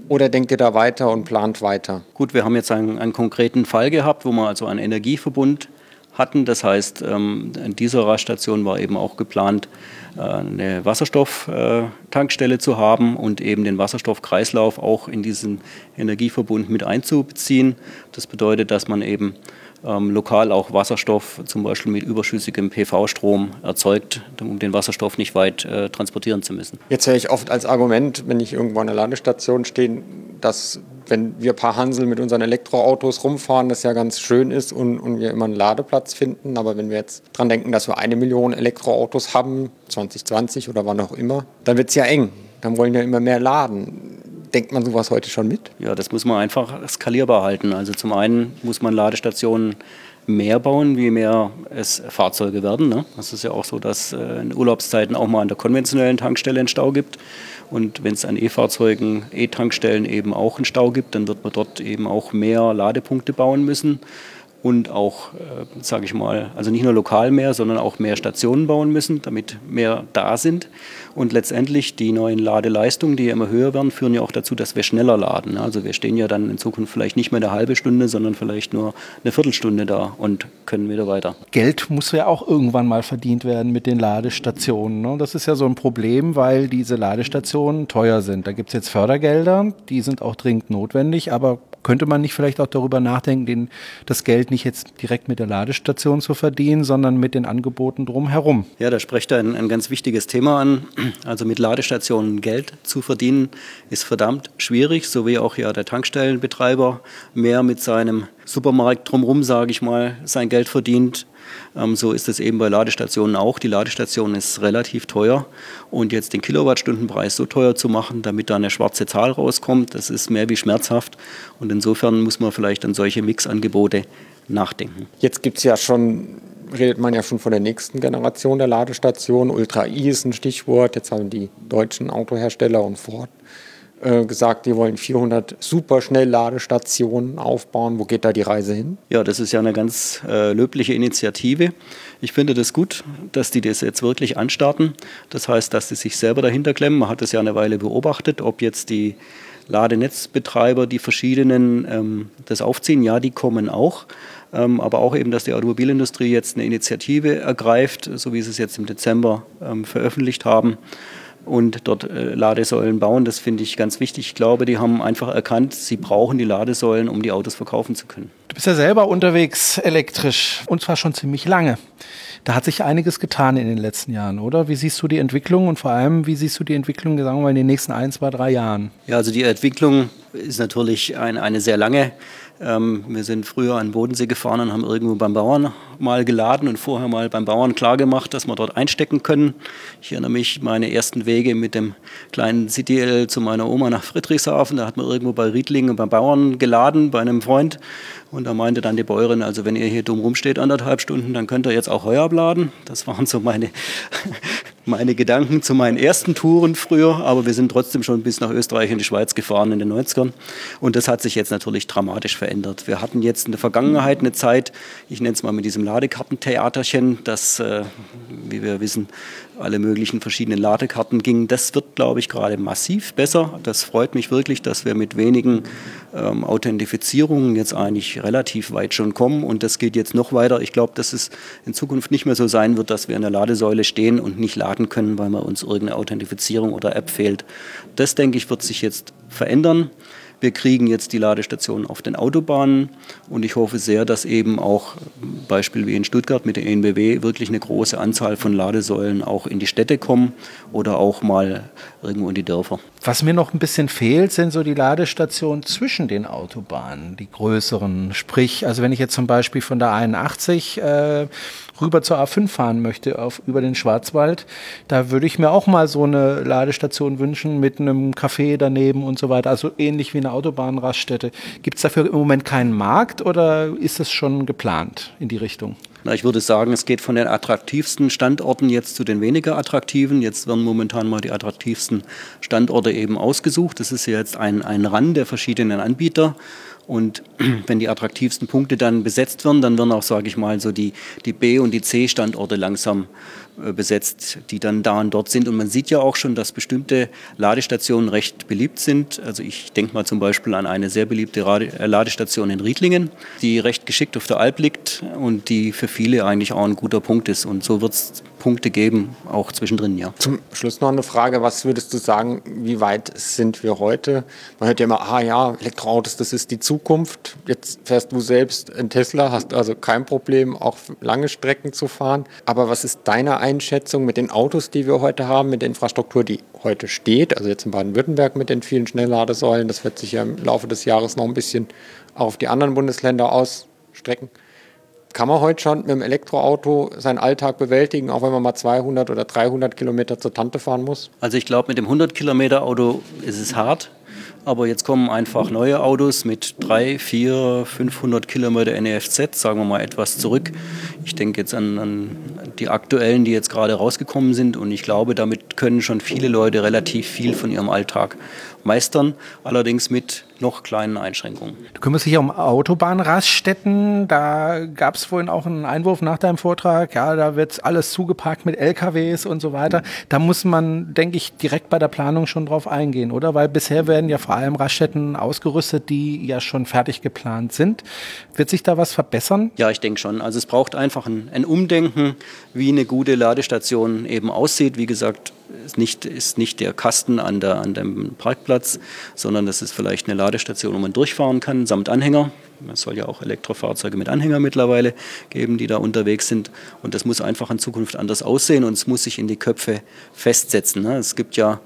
Oder denkt ihr da weiter und plant weiter? Gut, wir haben jetzt einen, einen konkreten Fall gehabt, wo man also einen Energieverbund hatten. Das heißt, ähm, in dieser Raststation war eben auch geplant, äh, eine Wasserstofftankstelle zu haben und eben den Wasserstoffkreislauf auch in diesen Energieverbund mit einzubeziehen. Das bedeutet, dass man eben ähm, lokal auch Wasserstoff zum Beispiel mit überschüssigem PV-Strom erzeugt, um den Wasserstoff nicht weit äh, transportieren zu müssen. Jetzt höre ich oft als Argument, wenn ich irgendwo an der Ladestation stehe, dass wenn wir ein paar Hansel mit unseren Elektroautos rumfahren, das ja ganz schön ist und, und wir immer einen Ladeplatz finden. Aber wenn wir jetzt dran denken, dass wir eine Million Elektroautos haben, 2020 oder wann auch immer, dann wird es ja eng. Dann wollen ja immer mehr laden. Denkt man sowas heute schon mit? Ja, das muss man einfach skalierbar halten. Also zum einen muss man Ladestationen mehr bauen, wie mehr es Fahrzeuge werden. Ne? Das ist ja auch so, dass äh, in Urlaubszeiten auch mal an der konventionellen Tankstelle einen Stau gibt. Und wenn es an E-Fahrzeugen, E-Tankstellen eben auch einen Stau gibt, dann wird man dort eben auch mehr Ladepunkte bauen müssen und auch, äh, sage ich mal, also nicht nur lokal mehr, sondern auch mehr Stationen bauen müssen, damit mehr da sind. Und letztendlich die neuen Ladeleistungen, die ja immer höher werden, führen ja auch dazu, dass wir schneller laden. Also wir stehen ja dann in Zukunft vielleicht nicht mehr eine halbe Stunde, sondern vielleicht nur eine Viertelstunde da und können wieder weiter. Geld muss ja auch irgendwann mal verdient werden mit den Ladestationen. Ne? Das ist ja so ein Problem, weil diese Ladestationen teuer sind. Da gibt es jetzt Fördergelder, die sind auch dringend notwendig, aber könnte man nicht vielleicht auch darüber nachdenken, den, das Geld nicht jetzt direkt mit der Ladestation zu verdienen, sondern mit den Angeboten drumherum? Ja, da spricht er ein, ein ganz wichtiges Thema an. Also mit Ladestationen Geld zu verdienen, ist verdammt schwierig, so wie auch ja der Tankstellenbetreiber mehr mit seinem Supermarkt drumherum, sage ich mal, sein Geld verdient, ähm, so ist es eben bei Ladestationen auch. Die Ladestation ist relativ teuer und jetzt den Kilowattstundenpreis so teuer zu machen, damit da eine schwarze Zahl rauskommt, das ist mehr wie schmerzhaft und insofern muss man vielleicht an solche Mixangebote nachdenken. Jetzt gibt es ja schon redet man ja schon von der nächsten Generation der Ladestation. Ultra I ist ein Stichwort. Jetzt haben die deutschen Autohersteller und Ford gesagt, die wollen 400 Superschnellladestationen aufbauen. Wo geht da die Reise hin? Ja, das ist ja eine ganz äh, löbliche Initiative. Ich finde das gut, dass die das jetzt wirklich anstarten. Das heißt, dass sie sich selber dahinter klemmen. Man hat das ja eine Weile beobachtet, ob jetzt die Ladenetzbetreiber, die verschiedenen ähm, das aufziehen. Ja, die kommen auch. Ähm, aber auch eben, dass die Automobilindustrie jetzt eine Initiative ergreift, so wie sie es jetzt im Dezember ähm, veröffentlicht haben und dort äh, Ladesäulen bauen. Das finde ich ganz wichtig. Ich glaube, die haben einfach erkannt, sie brauchen die Ladesäulen, um die Autos verkaufen zu können. Du bist ja selber unterwegs elektrisch und zwar schon ziemlich lange. Da hat sich einiges getan in den letzten Jahren, oder? Wie siehst du die Entwicklung und vor allem, wie siehst du die Entwicklung, sagen wir mal, in den nächsten ein, zwei, drei Jahren? Ja, also die Entwicklung ist natürlich ein, eine sehr lange. Ähm, wir sind früher an den Bodensee gefahren und haben irgendwo beim Bauern mal geladen und vorher mal beim Bauern klargemacht, dass wir dort einstecken können. Ich erinnere mich, meine ersten Wege mit dem kleinen CTL zu meiner Oma nach Friedrichshafen, da hat man irgendwo bei Riedlingen beim Bauern geladen, bei einem Freund. Und da meinte dann die Bäuerin, also wenn ihr hier dumm rumsteht anderthalb Stunden, dann könnt ihr jetzt auch Heu abladen. Das waren so meine, meine Gedanken zu meinen ersten Touren früher. Aber wir sind trotzdem schon bis nach Österreich und die Schweiz gefahren in den 90ern. Und das hat sich jetzt natürlich dramatisch verändert. Wir hatten jetzt in der Vergangenheit eine Zeit, ich nenne es mal mit diesem Ladekartentheaterchen, das, äh, wie wir wissen, alle möglichen verschiedenen Ladekarten ging. Das wird, glaube ich, gerade massiv besser. Das freut mich wirklich, dass wir mit wenigen ähm, Authentifizierungen jetzt eigentlich relativ weit schon kommen. Und das geht jetzt noch weiter. Ich glaube, dass es in Zukunft nicht mehr so sein wird, dass wir in der Ladesäule stehen und nicht laden können, weil wir uns irgendeine Authentifizierung oder App fehlt. Das, denke ich, wird sich jetzt verändern. Wir kriegen jetzt die Ladestationen auf den Autobahnen und ich hoffe sehr, dass eben auch Beispiel wie in Stuttgart mit der ENBW wirklich eine große Anzahl von Ladesäulen auch in die Städte kommen oder auch mal irgendwo in die Dörfer. Was mir noch ein bisschen fehlt, sind so die Ladestationen zwischen den Autobahnen, die größeren. Sprich, also wenn ich jetzt zum Beispiel von der 81 äh, rüber zur A5 fahren möchte, auf, über den Schwarzwald, da würde ich mir auch mal so eine Ladestation wünschen mit einem Café daneben und so weiter. Also ähnlich wie eine Autobahnraststätte. Gibt es dafür im Moment keinen Markt oder ist es schon geplant in die Richtung? Na, ich würde sagen, es geht von den attraktivsten Standorten jetzt zu den weniger attraktiven. Jetzt werden momentan mal die attraktivsten Standorte eben ausgesucht. Das ist jetzt ein, ein Rand der verschiedenen Anbieter. Und wenn die attraktivsten Punkte dann besetzt werden, dann werden auch, sage ich mal, so die, die B- und die C-Standorte langsam äh, besetzt, die dann da und dort sind. Und man sieht ja auch schon, dass bestimmte Ladestationen recht beliebt sind. Also ich denke mal zum Beispiel an eine sehr beliebte äh, Ladestation in Riedlingen, die recht geschickt auf der Alp liegt und die für viele eigentlich auch ein guter Punkt ist. Und so wird es Punkte geben, auch zwischendrin, ja. Zum Schluss noch eine Frage, was würdest du sagen, wie weit sind wir heute? Man hört ja immer, ah ja, Elektroautos, das ist die Zukunft. Jetzt fährst du selbst in Tesla, hast also kein Problem, auch lange Strecken zu fahren. Aber was ist deine Einschätzung mit den Autos, die wir heute haben, mit der Infrastruktur, die heute steht? Also jetzt in Baden-Württemberg mit den vielen Schnellladesäulen, das wird sich ja im Laufe des Jahres noch ein bisschen auf die anderen Bundesländer ausstrecken kann man heute schon mit dem Elektroauto seinen Alltag bewältigen, auch wenn man mal 200 oder 300 Kilometer zur Tante fahren muss? Also ich glaube, mit dem 100 Kilometer Auto ist es hart. Aber jetzt kommen einfach neue Autos mit 3, 4, 500 Kilometer NEFZ, sagen wir mal etwas zurück. Ich denke jetzt an, an die aktuellen, die jetzt gerade rausgekommen sind. Und ich glaube, damit können schon viele Leute relativ viel von ihrem Alltag meistern, allerdings mit noch kleinen Einschränkungen. Du kümmerst dich ja um Autobahnraststätten. Da gab es vorhin auch einen Einwurf nach deinem Vortrag. Ja, da wird alles zugeparkt mit LKWs und so weiter. Da muss man, denke ich, direkt bei der Planung schon drauf eingehen, oder? Weil bisher werden ja vor allem Raststätten ausgerüstet, die ja schon fertig geplant sind. Wird sich da was verbessern? Ja, ich denke schon. Also es braucht einfach ein, ein Umdenken, wie eine gute Ladestation eben aussieht. Wie gesagt, ist nicht, ist nicht der Kasten an, der, an dem Parkplatz, sondern das ist vielleicht eine Ladestation, wo man durchfahren kann, samt Anhänger. Es soll ja auch Elektrofahrzeuge mit Anhänger mittlerweile geben, die da unterwegs sind. Und das muss einfach in Zukunft anders aussehen und es muss sich in die Köpfe festsetzen. Ne? Es gibt ja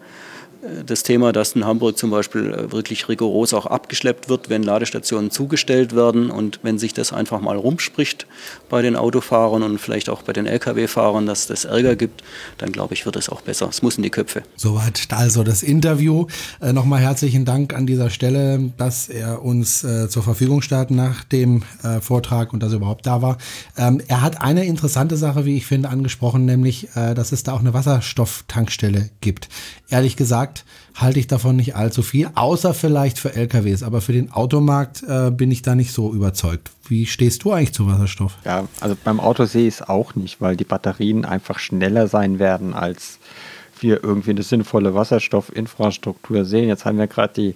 das Thema, dass in Hamburg zum Beispiel äh, wirklich rigoros auch abgeschleppt wird, wenn Ladestationen zugestellt werden und wenn sich das einfach mal rumspricht bei den Autofahrern und vielleicht auch bei den Lkw-Fahrern, dass das Ärger gibt, dann glaube ich, wird es auch besser. Es muss in die Köpfe. Soweit also das Interview. Äh, Nochmal herzlichen Dank an dieser Stelle, dass er uns äh, zur Verfügung stand nach dem äh, Vortrag und dass er überhaupt da war. Ähm, er hat eine interessante Sache, wie ich finde, angesprochen, nämlich, äh, dass es da auch eine Wasserstofftankstelle gibt. Ehrlich gesagt, Markt halte ich davon nicht allzu viel, außer vielleicht für LKWs. Aber für den Automarkt äh, bin ich da nicht so überzeugt. Wie stehst du eigentlich zu Wasserstoff? Ja, also beim Auto sehe ich es auch nicht, weil die Batterien einfach schneller sein werden, als wir irgendwie eine sinnvolle Wasserstoffinfrastruktur sehen. Jetzt haben wir gerade die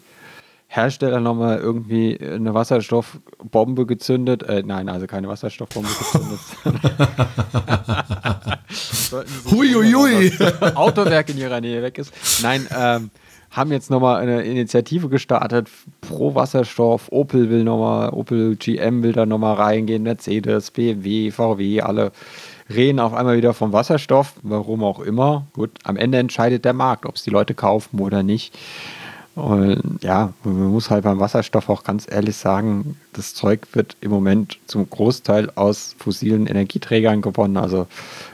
Hersteller nochmal irgendwie eine Wasserstoffbombe gezündet. Äh, nein, also keine Wasserstoffbombe gezündet. Huiuiui. Autowerk in ihrer Nähe weg ist. Nein, ähm, haben jetzt nochmal eine Initiative gestartet pro Wasserstoff. Opel will nochmal, Opel GM will da nochmal reingehen, Mercedes, BMW, VW, alle reden auf einmal wieder vom Wasserstoff, warum auch immer. Gut, am Ende entscheidet der Markt, ob es die Leute kaufen oder nicht. Und ja, man muss halt beim Wasserstoff auch ganz ehrlich sagen, das Zeug wird im Moment zum Großteil aus fossilen Energieträgern gewonnen, also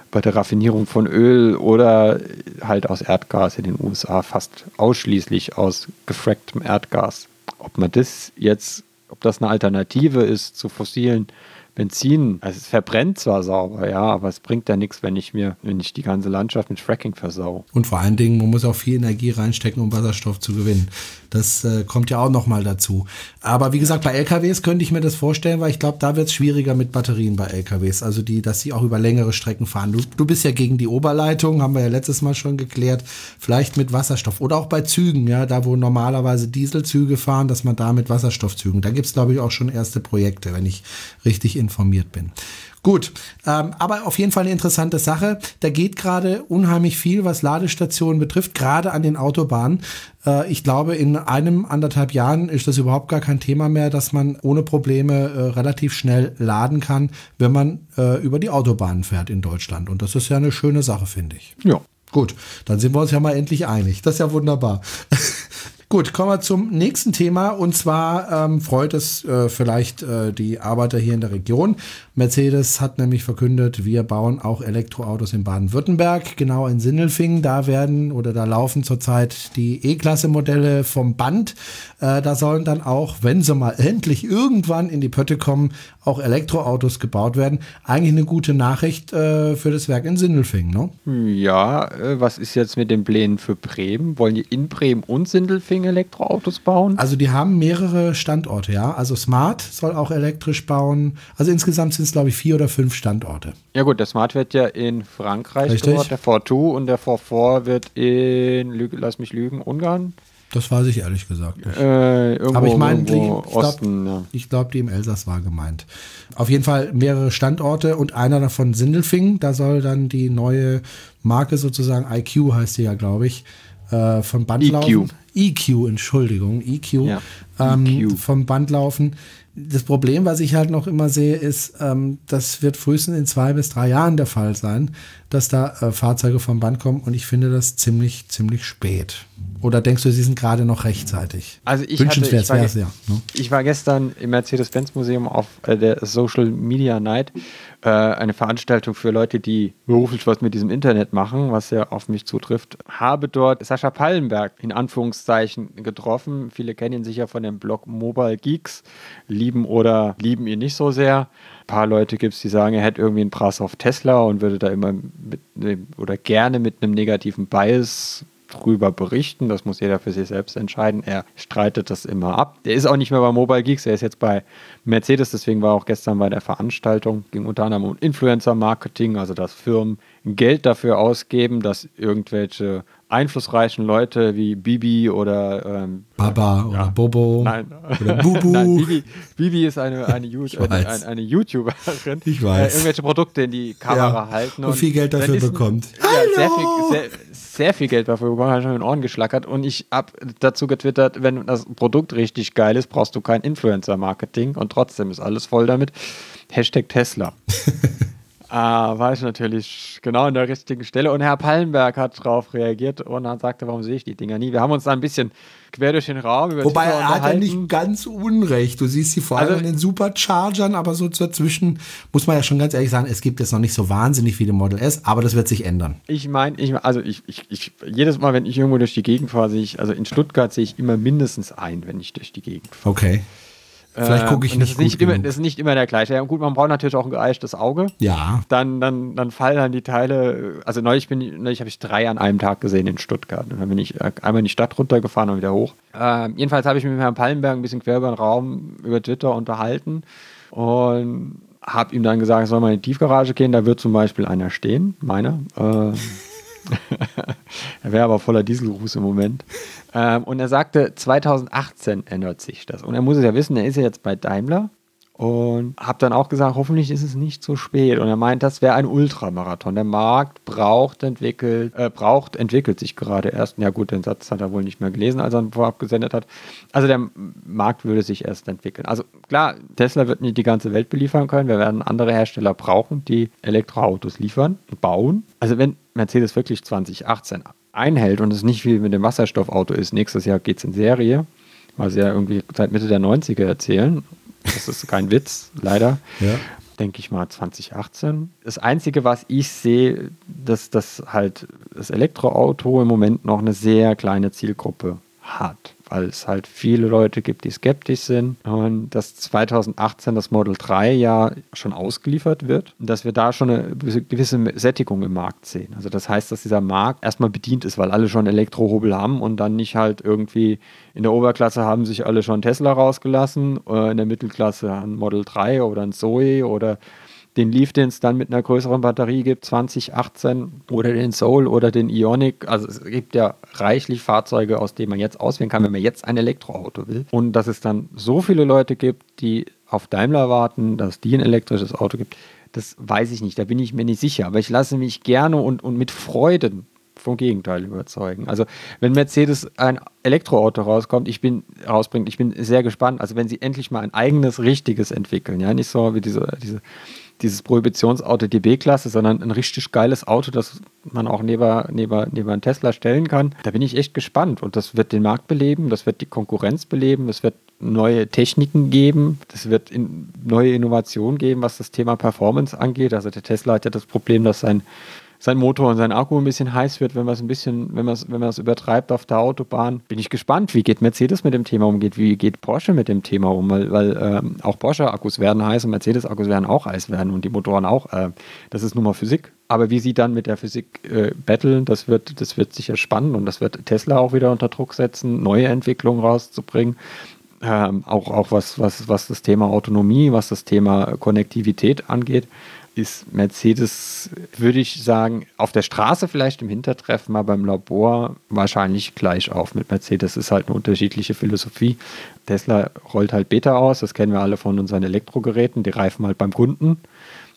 bei der Raffinierung von Öl oder halt aus Erdgas in den USA fast ausschließlich aus gefracktem Erdgas. Ob man das jetzt, ob das eine Alternative ist zu fossilen Benzin, also es verbrennt zwar sauber, ja, aber es bringt ja nichts, wenn ich mir, wenn ich die ganze Landschaft mit Fracking versau. Und vor allen Dingen, man muss auch viel Energie reinstecken, um Wasserstoff zu gewinnen. Das äh, kommt ja auch nochmal dazu. Aber wie gesagt, bei LKWs könnte ich mir das vorstellen, weil ich glaube, da wird es schwieriger mit Batterien bei LKWs. Also die, dass sie auch über längere Strecken fahren. Du, du bist ja gegen die Oberleitung, haben wir ja letztes Mal schon geklärt. Vielleicht mit Wasserstoff. Oder auch bei Zügen, ja, da wo normalerweise Dieselzüge fahren, dass man da mit Wasserstoffzügen. Da gibt es, glaube ich, auch schon erste Projekte, wenn ich richtig informiert bin. Gut, ähm, aber auf jeden Fall eine interessante Sache. Da geht gerade unheimlich viel, was Ladestationen betrifft, gerade an den Autobahnen. Äh, ich glaube, in einem, anderthalb Jahren ist das überhaupt gar kein Thema mehr, dass man ohne Probleme äh, relativ schnell laden kann, wenn man äh, über die Autobahnen fährt in Deutschland. Und das ist ja eine schöne Sache, finde ich. Ja. Gut, dann sind wir uns ja mal endlich einig. Das ist ja wunderbar. Gut, kommen wir zum nächsten Thema. Und zwar ähm, freut es äh, vielleicht äh, die Arbeiter hier in der Region. Mercedes hat nämlich verkündet, wir bauen auch Elektroautos in Baden-Württemberg, genau in Sindelfingen. Da werden oder da laufen zurzeit die E-Klasse-Modelle vom Band. Äh, da sollen dann auch, wenn sie mal endlich irgendwann in die Pötte kommen, auch Elektroautos gebaut werden. Eigentlich eine gute Nachricht äh, für das Werk in Sindelfingen, ne? Ja, äh, was ist jetzt mit den Plänen für Bremen? Wollen die in Bremen und Sindelfingen Elektroautos bauen? Also die haben mehrere Standorte, ja. Also Smart soll auch elektrisch bauen. Also insgesamt sind es, glaube ich, vier oder fünf Standorte. Ja gut, der Smart wird ja in Frankreich Richtig. gebaut, der 4.2 und der 4.4 wird in, Lüge, lass mich lügen, Ungarn? Das weiß ich ehrlich gesagt nicht. Äh, irgendwo, Aber ich meine, ich glaub- Osten, ja. Ich glaube, die im Elsass war gemeint. Auf jeden Fall mehrere Standorte und einer davon Sindelfingen. Da soll dann die neue Marke sozusagen, IQ heißt die ja, glaube ich, äh, vom Band EQ. laufen. EQ, Entschuldigung, EQ, Ja, ähm, EQ. vom Band laufen. Das Problem, was ich halt noch immer sehe, ist, ähm, das wird frühestens in zwei bis drei Jahren der Fall sein, dass da äh, Fahrzeuge vom Band kommen und ich finde das ziemlich, ziemlich spät. Oder denkst du, sie sind gerade noch rechtzeitig? Also ich Wünschenswert hatte, ich war, wäre es ja. Ne? Ich war gestern im Mercedes-Benz-Museum auf äh, der Social Media Night, äh, eine Veranstaltung für Leute, die beruflich was mit diesem Internet machen, was ja auf mich zutrifft. Habe dort Sascha Pallenberg in Anführungszeichen getroffen. Viele kennen ihn sicher von dem Blog Mobile Geeks, lieben oder lieben ihn nicht so sehr. Ein paar Leute gibt es, die sagen, er hätte irgendwie einen Prass auf Tesla und würde da immer mit dem, oder gerne mit einem negativen Bias drüber berichten. Das muss jeder für sich selbst entscheiden. Er streitet das immer ab. Der ist auch nicht mehr bei Mobile Geeks, er ist jetzt bei Mercedes, deswegen war er auch gestern bei der Veranstaltung. Ging unter anderem um Influencer-Marketing, also dass Firmen Geld dafür ausgeben, dass irgendwelche einflussreichen Leute wie Bibi oder ähm, Baba oder Bobo Nein. oder Bubu. Nein, Bibi, Bibi ist eine, eine, You- Ich eine, eine, YouTuberin. Ich weiß. Äh, irgendwelche Produkte in die Kamera Ja. halten. Und viel Geld dafür ist ein- bekommt. Ja, sehr viel, sehr, sehr viel Geld dafür bekommen, hat schon in den Ohren geschlackert. Und ich habe dazu getwittert, wenn das Produkt richtig geil ist, brauchst du kein Influencer-Marketing. Und trotzdem ist alles voll damit. Hashtag Tesla. Ah, war ich natürlich genau an der richtigen Stelle. Und Herr Pallenberg hat darauf reagiert und dann sagte, warum sehe ich die Dinger nie? Wir haben uns da ein bisschen quer durch den Raum über Wobei er hat ja nicht ganz unrecht. Du siehst sie vor allem Also- in den Superchargern, aber so dazwischen muss man ja schon ganz ehrlich sagen, es gibt jetzt noch nicht so wahnsinnig viele Model S, aber das wird sich ändern. Ich meine, ich, also ich, ich, ich, jedes Mal, wenn ich irgendwo durch die Gegend fahre, sehe ich, also in Stuttgart sehe ich immer mindestens ein, wenn ich durch die Gegend fahre. Okay. Vielleicht gucke ich Ähm, und das nicht ist nicht, immer, das ist nicht immer der gleiche. Ja, gut, man braucht natürlich auch ein geeichtes Auge. Ja. Dann, dann, dann fallen dann die Teile. Also neulich bin neulich habe ich drei an einem Tag gesehen in Stuttgart. Und dann bin ich äh, einmal in die Stadt runtergefahren und wieder hoch. Ähm, jedenfalls habe ich mich mit Herrn Pallenberg ein bisschen quer über den Raum über Twitter unterhalten und habe ihm dann gesagt, soll mal in die Tiefgarage gehen. Da wird zum Beispiel einer stehen, meiner. Äh, er wäre aber voller Dieselruß im Moment. Ähm, und er sagte, 2018 ändert sich das. Und er muss es ja wissen, er ist ja jetzt bei Daimler. Und habe dann auch gesagt, hoffentlich ist es nicht so spät. Und er meint, das wäre ein Ultramarathon. Der Markt braucht entwickelt, äh, braucht, entwickelt sich gerade erst. Ja gut, den Satz hat er wohl nicht mehr gelesen, als er ihn vorab gesendet hat. Also der Markt würde sich erst entwickeln. Also klar, Tesla wird nicht die ganze Welt beliefern können. Wir werden andere Hersteller brauchen, die Elektroautos liefern, bauen. Also wenn Mercedes wirklich 2018 einhält und es nicht wie mit dem Wasserstoffauto ist, nächstes Jahr geht es in Serie, weil sie ja irgendwie seit Mitte der 90er erzählen. Das ist kein Witz, leider. Ja. Denke ich mal 2018. Das Einzige, was ich sehe, dass das halt das Elektroauto im Moment noch eine sehr kleine Zielgruppe hat, weil es halt viele Leute gibt, die skeptisch sind und dass 2018 das Model 3 ja schon ausgeliefert wird und dass wir da schon eine gewisse Sättigung im Markt sehen. Also das heißt, dass dieser Markt erstmal bedient ist, weil alle schon Elektrohobel haben und dann nicht halt irgendwie in der Oberklasse haben sich alle schon Tesla rausgelassen, äh, in der Mittelklasse ein Model 3 oder ein Zoe oder den Leaf, den es dann mit einer größeren Batterie gibt, 2018 oder den Soul oder den Ionic. Also es gibt ja reichlich Fahrzeuge, aus denen man jetzt auswählen kann, wenn man jetzt ein Elektroauto will. Und dass es dann so viele Leute gibt, die auf Daimler warten, dass die ein elektrisches Auto gibt, das weiß ich nicht. Da bin ich mir nicht sicher. Aber ich lasse mich gerne und, und mit Freuden vom Gegenteil überzeugen. Also wenn Mercedes ein Elektroauto rauskommt, ich bin rausbringt, ich bin sehr gespannt. Also wenn sie endlich mal ein eigenes richtiges entwickeln, ja, nicht so wie diese, diese dieses Prohibitionsauto die B-Klasse, sondern ein richtig geiles Auto, das man auch neben, neben, neben einen Tesla stellen kann. Da bin ich echt gespannt und das wird den Markt beleben, das wird die Konkurrenz beleben, das wird neue Techniken geben, das wird in, neue Innovationen geben, was das Thema Performance angeht. Also der Tesla hat ja das Problem, dass sein sein Motor und sein Akku ein bisschen heiß wird, wenn man es ein bisschen, wenn man es, wenn es übertreibt auf der Autobahn. Bin ich gespannt, wie geht Mercedes mit dem Thema um, wie geht Porsche mit dem Thema um, weil, weil ähm, auch Porsche-Akkus werden heiß und Mercedes-Akkus werden auch heiß werden und die Motoren auch. Äh, das ist nun mal Physik. Aber wie sie dann mit der Physik äh, battlen, das wird, das wird sicher spannend und das wird Tesla auch wieder unter Druck setzen, neue Entwicklungen rauszubringen. Ähm, auch auch was, was, was das Thema Autonomie, was das Thema Konnektivität angeht ist Mercedes, würde ich sagen, auf der Straße vielleicht im Hintertreffen, aber beim Labor wahrscheinlich gleich auf mit Mercedes. Ist halt eine unterschiedliche Philosophie. Tesla rollt halt Beta aus, das kennen wir alle von unseren Elektrogeräten, die reifen halt beim Kunden.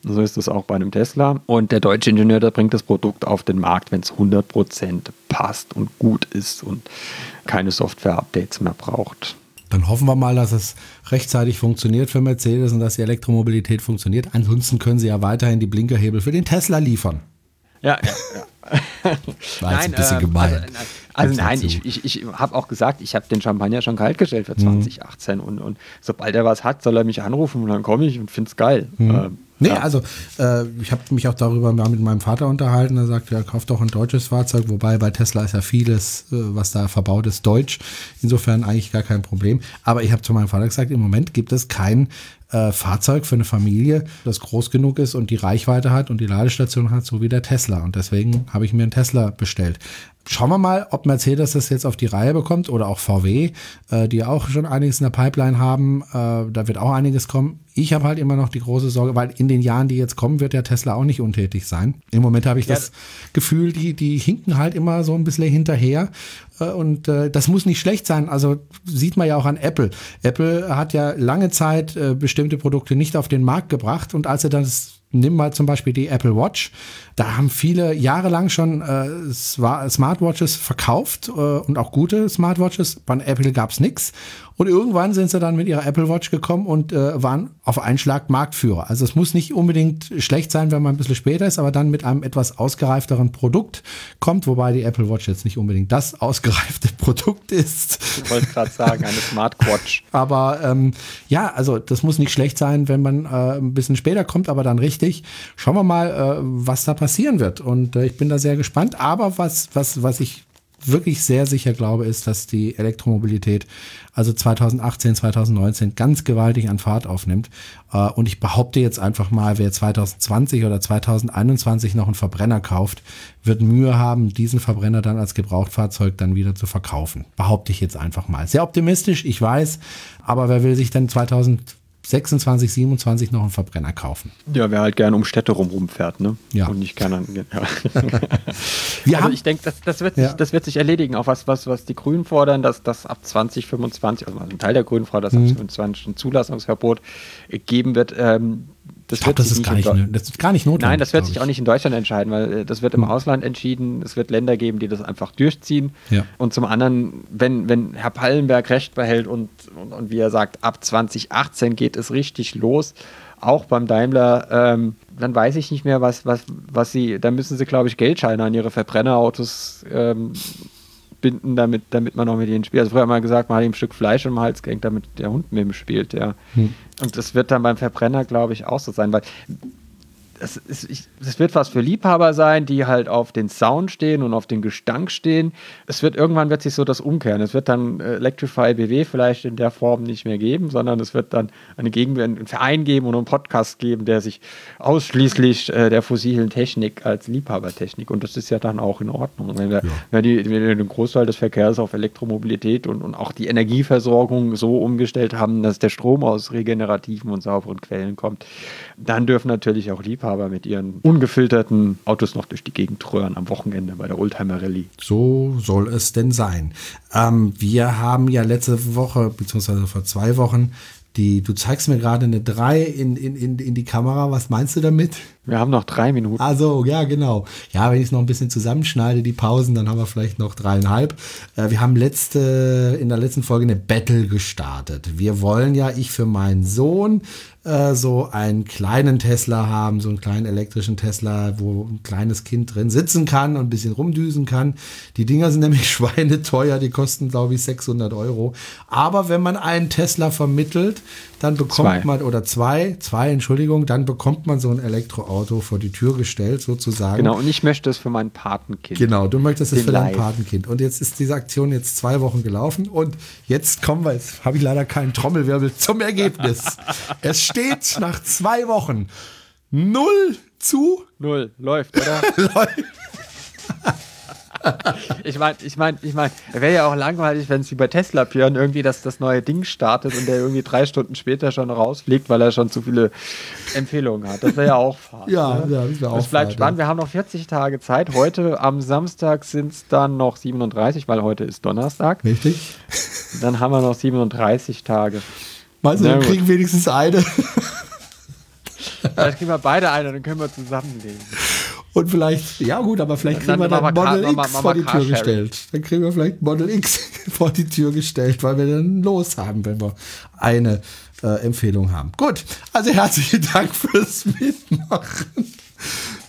Und so ist es auch bei einem Tesla. Und der deutsche Ingenieur, der bringt das Produkt auf den Markt, wenn es 100% passt und gut ist und keine Software-Updates mehr braucht. Dann hoffen wir mal, dass es rechtzeitig funktioniert für Mercedes und dass die Elektromobilität funktioniert. Ansonsten können sie ja weiterhin die Blinkerhebel für den Tesla liefern. Ja, ja, ja. War jetzt ein bisschen äh, gemein. Also, also nein, ich, ich, ich habe auch gesagt, ich habe den Champagner schon kalt gestellt für 2018 mhm. und, und sobald er was hat, soll er mich anrufen und dann komme ich und finde es geil. Mhm. Ähm, Nee, ja. also äh, ich habe mich auch darüber mal mit meinem Vater unterhalten. Er sagt, ja, kauft doch ein deutsches Fahrzeug, wobei bei Tesla ist ja vieles, äh, was da verbaut ist, deutsch. Insofern eigentlich gar kein Problem. Aber ich habe zu meinem Vater gesagt, im Moment gibt es kein äh, Fahrzeug für eine Familie, das groß genug ist und die Reichweite hat und die Ladestation hat, so wie der Tesla. Und deswegen habe ich mir einen Tesla bestellt. Schauen wir mal, ob Mercedes das jetzt auf die Reihe bekommt oder auch VW, äh, die auch schon einiges in der Pipeline haben. Äh, da wird auch einiges kommen. Ich habe halt immer noch die große Sorge, weil in den Jahren, die jetzt kommen, wird der Tesla auch nicht untätig sein. Im Moment habe ich ja. das Gefühl, die, die hinken halt immer so ein bisschen hinterher. Äh, und äh, das muss nicht schlecht sein. Also sieht man ja auch an Apple. Apple hat ja lange Zeit äh, bestimmte Produkte nicht auf den Markt gebracht und als er das nimm mal zum Beispiel die Apple Watch. Da haben viele jahrelang schon äh, Smartwatches verkauft äh, und auch gute Smartwatches. Bei Apple gab's nix. Und irgendwann sind sie dann mit ihrer Apple Watch gekommen und äh, waren auf einen Schlag Marktführer. Also es muss nicht unbedingt schlecht sein, wenn man ein bisschen später ist, aber dann mit einem etwas ausgereifteren Produkt kommt, wobei die Apple Watch jetzt nicht unbedingt das ausgereifte Produkt ist. Ich wollte gerade sagen, eine Smartwatch. aber ähm, ja, also das muss nicht schlecht sein, wenn man äh, ein bisschen später kommt, aber dann richtig. Schauen wir mal, äh, was da passieren wird. Und äh, ich bin da sehr gespannt. Aber was, was, was ich wirklich sehr sicher glaube, ist, dass die Elektromobilität also 2018, 2019 ganz gewaltig an Fahrt aufnimmt. Äh, und ich behaupte jetzt einfach mal, wer 2020 oder 2021 noch einen Verbrenner kauft, wird Mühe haben, diesen Verbrenner dann als Gebrauchtfahrzeug dann wieder zu verkaufen. Behaupte ich jetzt einfach mal. Sehr optimistisch, ich weiß, aber wer will sich denn 2000 26, 27 noch einen Verbrenner kaufen. Ja, wer halt gerne um Städte rum rumfährt, ne? Ja. Und nicht gerne. Ja. Wir also ich denke, das, das, wird sich, ja. das wird sich erledigen. Auch was, was, was die Grünen fordern, dass das ab 2025, also ein Teil der Grünen fordert, dass mhm. ab 2025 ein Zulassungsverbot geben wird. Ähm, das, glaub, das, ist gar nicht, das ist gar nicht notwendig. Nein, das wird sich auch nicht in Deutschland entscheiden, weil äh, das wird im hm. Ausland entschieden. Es wird Länder geben, die das einfach durchziehen. Ja. Und zum anderen, wenn, wenn Herr Pallenberg recht behält und, und, und wie er sagt, ab 2018 geht es richtig los, auch beim Daimler, ähm, dann weiß ich nicht mehr, was, was, was sie, da müssen sie, glaube ich, Geldscheine an ihre Verbrennerautos ähm, binden, damit, damit man noch mit ihnen spielt. Also früher haben wir gesagt, man hat ihm ein Stück Fleisch im Hals gehängt, damit der Hund mit ihm spielt, ja. Hm. Und das wird dann beim Verbrenner, glaube ich, auch so sein, weil das, ist, ich, das wird was für Liebhaber sein, die halt auf den Sound stehen und auf den Gestank stehen. Es wird irgendwann wird sich so das umkehren. Es wird dann äh, Electrify BW vielleicht in der Form nicht mehr geben, sondern es wird dann eine Gegen einen Verein geben und einen Podcast geben, der sich ausschließlich äh, der fossilen Technik als Liebhabertechnik und das ist ja dann auch in Ordnung. Wenn wir, ja. wenn die, wenn wir den Großteil des Verkehrs auf Elektromobilität und, und auch die Energieversorgung so umgestellt haben, dass der Strom aus regenerativen und sauberen Quellen kommt, dann dürfen natürlich auch Liebhaber Liebhaber mit ihren ungefilterten Autos noch durch die Gegend röhren am Wochenende bei der Oldtimer Rallye. So soll es denn sein. Ähm, wir haben ja letzte Woche, beziehungsweise vor zwei Wochen, die, du zeigst mir gerade eine 3 in, in, in, in die Kamera. Was meinst du damit? Wir haben noch drei Minuten. Also, ja, genau. Ja, wenn ich es noch ein bisschen zusammenschneide, die Pausen, dann haben wir vielleicht noch dreieinhalb. Äh, wir haben letzte, in der letzten Folge eine Battle gestartet. Wir wollen ja, ich für meinen Sohn, äh, so einen kleinen Tesla haben, so einen kleinen elektrischen Tesla, wo ein kleines Kind drin sitzen kann und ein bisschen rumdüsen kann. Die Dinger sind nämlich schweineteuer, die kosten, glaube ich, 600 Euro. Aber wenn man einen Tesla vermittelt, dann bekommt Zwei. man, oder zwei, zwei, Entschuldigung, dann bekommt man so ein Elektroauto vor die Tür gestellt, sozusagen. Genau, und ich möchte es für mein Patenkind. Genau, du möchtest es für dein. Patenkind. Und jetzt ist diese Aktion jetzt zwei Wochen gelaufen und jetzt kommen wir, jetzt habe ich leider keinen Trommelwirbel zum Ergebnis. es steht nach zwei Wochen 0 zu Null, läuft, oder? ich meine, ich meine, ich meine, wäre ja auch langweilig, wenn es wie bei Tesla Björn irgendwie das, das neue Ding startet und der irgendwie drei Stunden später schon rausfliegt, weil er schon zu viele Empfehlungen hat. Das wäre ja auch Fahrt. Ja, ne? ja, das wär auch Es bleibt Fahrt, spannend. ja. Wir haben noch 40 Tage Zeit. Heute am Samstag sind es dann noch 37, weil heute ist Donnerstag. Richtig. Dann haben wir noch 37 Tage. Meinst du, wir kriegen wenigstens eine Vielleicht kriegen wir beide eine, dann können wir zusammenlegen. und vielleicht, ja gut, aber vielleicht kriegen Dann wir dann Model Car- X machen vor wir die Tür Carsharing. gestellt. Dann kriegen wir vielleicht Model X vor die Tür gestellt, weil wir dann los haben, wenn wir eine äh, Empfehlung haben. Gut, also herzlichen Dank fürs Mitmachen.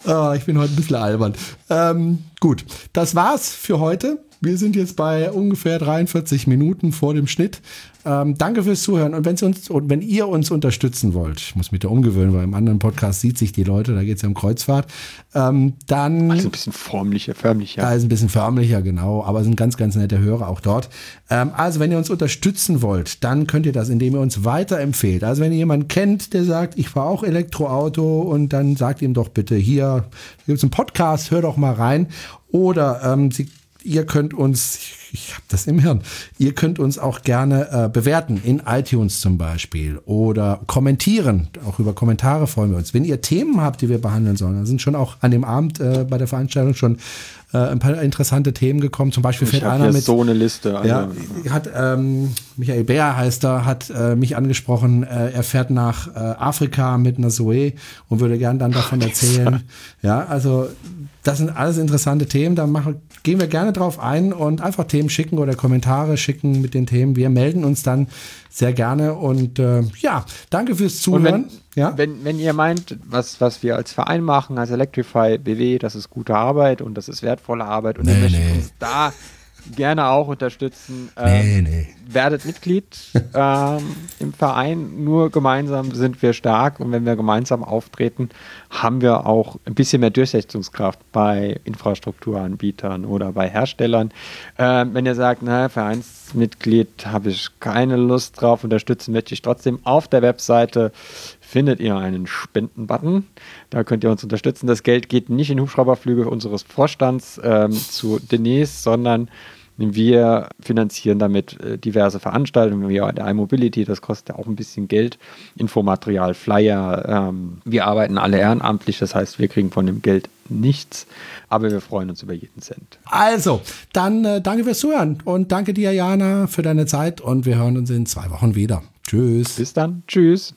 Ah, ich bin heute ein bisschen albern. Ähm, gut, das war's für heute. Wir sind jetzt bei ungefähr 43 Minuten vor dem Schnitt. Ähm, danke fürs Zuhören. Und wenn, Sie uns, und wenn ihr uns unterstützen wollt, ich muss mich da umgewöhnen, weil im anderen Podcast sieht sich die Leute, da geht es ja um Kreuzfahrt, ähm, dann Also ein bisschen formlicher, förmlicher. ist ein bisschen förmlicher, genau, aber sind ganz, ganz nette Hörer auch dort. Ähm, also, wenn ihr uns unterstützen wollt, dann könnt ihr das, indem ihr uns weiterempfehlt. Also, wenn ihr jemanden kennt, der sagt, ich fahre auch Elektroauto und dann sagt ihm doch bitte hier, gibt es einen Podcast, hör doch mal rein. Oder ähm, Sie, ihr könnt uns, ich, ich habe das im Hirn, ihr könnt uns auch gerne äh, bewerten, in iTunes zum Beispiel. Oder kommentieren, auch über Kommentare freuen wir uns. Wenn ihr Themen habt, die wir behandeln sollen, da sind schon auch an dem Abend äh, bei der Veranstaltung schon äh, ein paar interessante Themen gekommen. Zum Beispiel Ich fällt einer mit. so eine Liste. Also, Ja, hat ähm, Michael Bär heißt er, hat äh, mich angesprochen. Äh, er fährt nach äh, Afrika mit einer Zoe und würde gern dann davon erzählen. Ja, also das sind alles interessante Themen. Da machen, gehen wir gerne drauf ein und einfach Themen schicken oder Kommentare schicken mit den Themen. Wir melden uns dann sehr gerne und äh, ja, danke fürs Zuhören. wenn, ja, wenn, wenn ihr meint, was, was wir als Verein machen, als Electrify BW, das ist gute Arbeit und das ist wertvolle Arbeit und ihr Nee, möchtet nee. uns da gerne auch unterstützen, ähm, nee. werdet Mitglied ähm, im Verein. Nur gemeinsam sind wir stark und wenn wir gemeinsam auftreten, haben wir auch ein bisschen mehr Durchsetzungskraft bei Infrastrukturanbietern oder bei Herstellern. Ähm, wenn ihr sagt, na, Vereinsmitglied habe ich keine Lust drauf, unterstützen möchte ich trotzdem auf der Webseite findet ihr einen Spenden-Button. Da könnt ihr uns unterstützen. Das Geld geht nicht in Hubschrauberflüge unseres Vorstands ähm, zu Denise, sondern wir finanzieren damit äh, diverse Veranstaltungen, wie der iMobility, das kostet ja auch ein bisschen Geld, Infomaterial, Flyer. Ähm, wir arbeiten alle ehrenamtlich, das heißt, wir kriegen von dem Geld nichts, aber wir freuen uns über jeden Cent. Also, dann äh, danke fürs Zuhören und danke dir, Jana, für deine Zeit und wir hören uns in zwei Wochen wieder. Tschüss. Bis dann, tschüss.